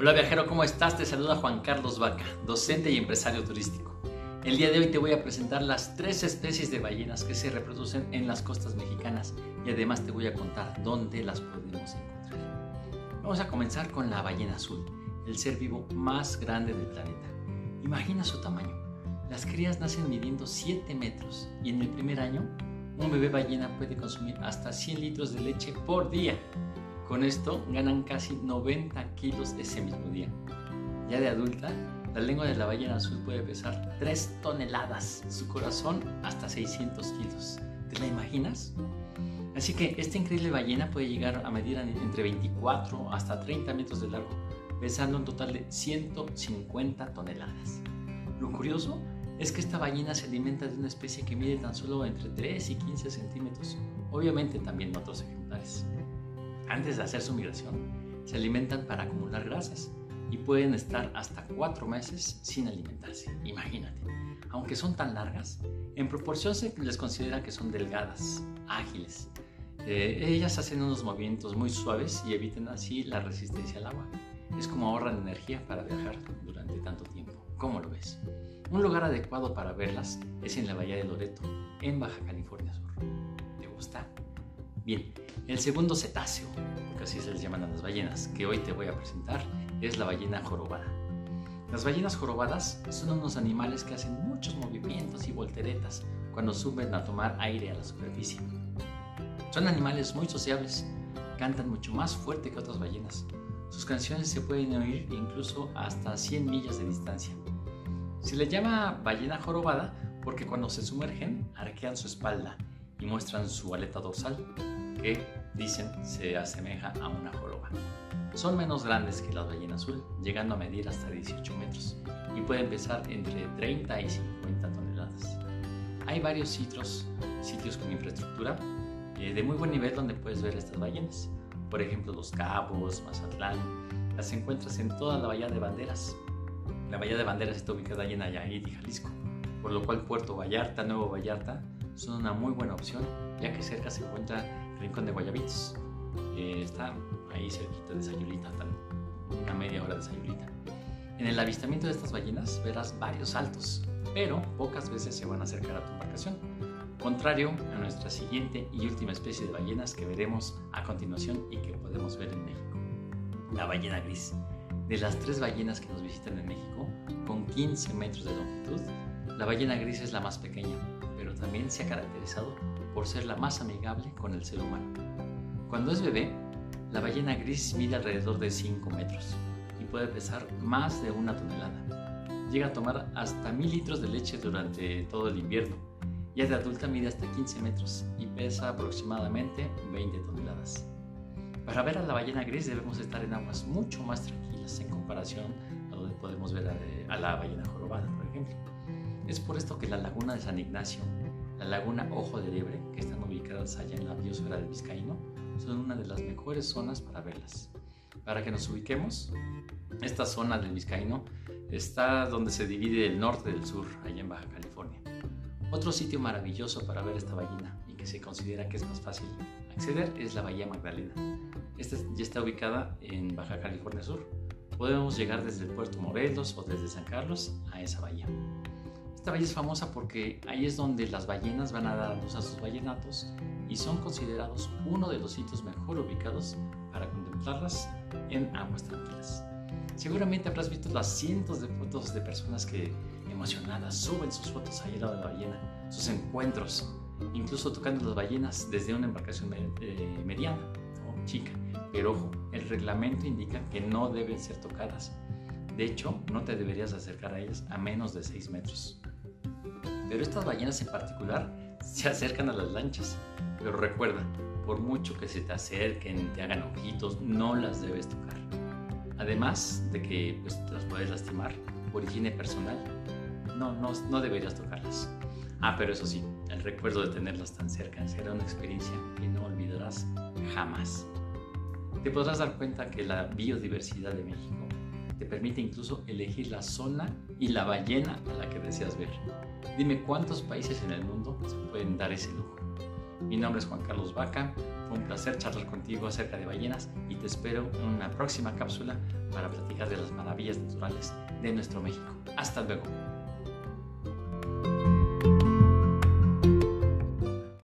Hola viajero, ¿cómo estás? Te saluda Juan Carlos Vaca, docente y empresario turístico. El día de hoy te voy a presentar las tres especies de ballenas que se reproducen en las costas mexicanas y además te voy a contar dónde las podemos encontrar. Vamos a comenzar con la ballena azul, el ser vivo más grande del planeta. Imagina su tamaño. Las crías nacen midiendo 7 metros y en el primer año un bebé ballena puede consumir hasta 100 litros de leche por día. Con esto ganan casi 90 kilos ese mismo día. Ya de adulta, la lengua de la ballena azul puede pesar 3 toneladas, su corazón hasta 600 kilos. ¿Te la imaginas? Así que esta increíble ballena puede llegar a medir entre 24 hasta 30 metros de largo, pesando un total de 150 toneladas. Lo curioso es que esta ballena se alimenta de una especie que mide tan solo entre 3 y 15 centímetros, obviamente también otros ejemplares antes de hacer su migración, se alimentan para acumular grasas y pueden estar hasta cuatro meses sin alimentarse. Imagínate. Aunque son tan largas, en proporción se les considera que son delgadas, ágiles. Eh, ellas hacen unos movimientos muy suaves y evitan así la resistencia al agua. Es como ahorran energía para viajar durante tanto tiempo. ¿Cómo lo ves? Un lugar adecuado para verlas es en la Bahía de Loreto, en Baja California Sur. ¿Te gusta? Bien, el segundo cetáceo, porque así se les llaman a las ballenas, que hoy te voy a presentar, es la ballena jorobada. Las ballenas jorobadas son unos animales que hacen muchos movimientos y volteretas cuando suben a tomar aire a la superficie. Son animales muy sociables, cantan mucho más fuerte que otras ballenas. Sus canciones se pueden oír incluso hasta 100 millas de distancia. Se le llama ballena jorobada porque cuando se sumergen arquean su espalda y muestran su aleta dorsal, que dicen se asemeja a una joroba. Son menos grandes que la ballena azul, llegando a medir hasta 18 metros y pueden pesar entre 30 y 50 toneladas. Hay varios sitios, con infraestructura eh, de muy buen nivel donde puedes ver estas ballenas. Por ejemplo, Los Cabos, Mazatlán. Las encuentras en toda la Bahía de Banderas. La Bahía de Banderas está ubicada en Nayarit y Jalisco, por lo cual Puerto Vallarta, Nuevo Vallarta, son una muy buena opción, ya que cerca se encuentra Rincón de Guayabitos. está ahí cerquita de Sayulita, una media hora de Sayulita. En el avistamiento de estas ballenas verás varios saltos, pero pocas veces se van a acercar a tu embarcación, contrario a nuestra siguiente y última especie de ballenas que veremos a continuación y que podemos ver en México, la ballena gris. De las tres ballenas que nos visitan en México, con 15 metros de longitud, la ballena gris es la más pequeña, también se ha caracterizado por ser la más amigable con el ser humano. Cuando es bebé, la ballena gris mide alrededor de 5 metros y puede pesar más de una tonelada. Llega a tomar hasta 1000 litros de leche durante todo el invierno. Ya de adulta mide hasta 15 metros y pesa aproximadamente 20 toneladas. Para ver a la ballena gris debemos estar en aguas mucho más tranquilas en comparación a donde podemos ver a, la ballena jorobada, por ejemplo. Es por esto que la laguna de San Ignacio, la laguna Ojo de Liebre, que están ubicadas allá en la biosfera del Vizcaíno, son una de las mejores zonas para verlas. Para que nos ubiquemos, esta zona del Vizcaíno está donde se divide el norte del sur, allá en Baja California. Otro sitio maravilloso para ver esta ballena y que se considera que es más fácil acceder es la Bahía Magdalena. Esta ya está ubicada en Baja California Sur. Podemos llegar desde el puerto Morelos o desde San Carlos a esa bahía. Esta bahía es famosa porque ahí es donde las ballenas van a dar luz a sus ballenatos y son considerados uno de los sitios mejor ubicados para contemplarlas en aguas tranquilas. Seguramente habrás visto las cientos de fotos de personas que emocionadas suben sus fotos ahí al lado de la ballena, sus encuentros, incluso tocando las ballenas desde una embarcación eh, mediana o chica. Pero ojo, el reglamento indica que no deben ser tocadas. De hecho, no te deberías acercar a ellas a menos de 6 metros. Pero estas ballenas en particular se acercan a las lanchas. Pero recuerda, por mucho que se te acerquen, te hagan ojitos, no las debes tocar. Además de que pues, te las puedes lastimar por higiene personal, no, no, no deberías tocarlas. Ah, pero eso sí, el recuerdo de tenerlas tan cerca será una experiencia que no olvidarás jamás. Te podrás dar cuenta que la biodiversidad de México te permite incluso elegir la zona y la ballena a la que deseas ver. Dime cuántos países en el mundo se pueden dar ese lujo. Mi nombre es Juan Carlos Vaca, fue un placer charlar contigo acerca de ballenas y te espero en una próxima cápsula para platicar de las maravillas naturales de nuestro México. Hasta luego.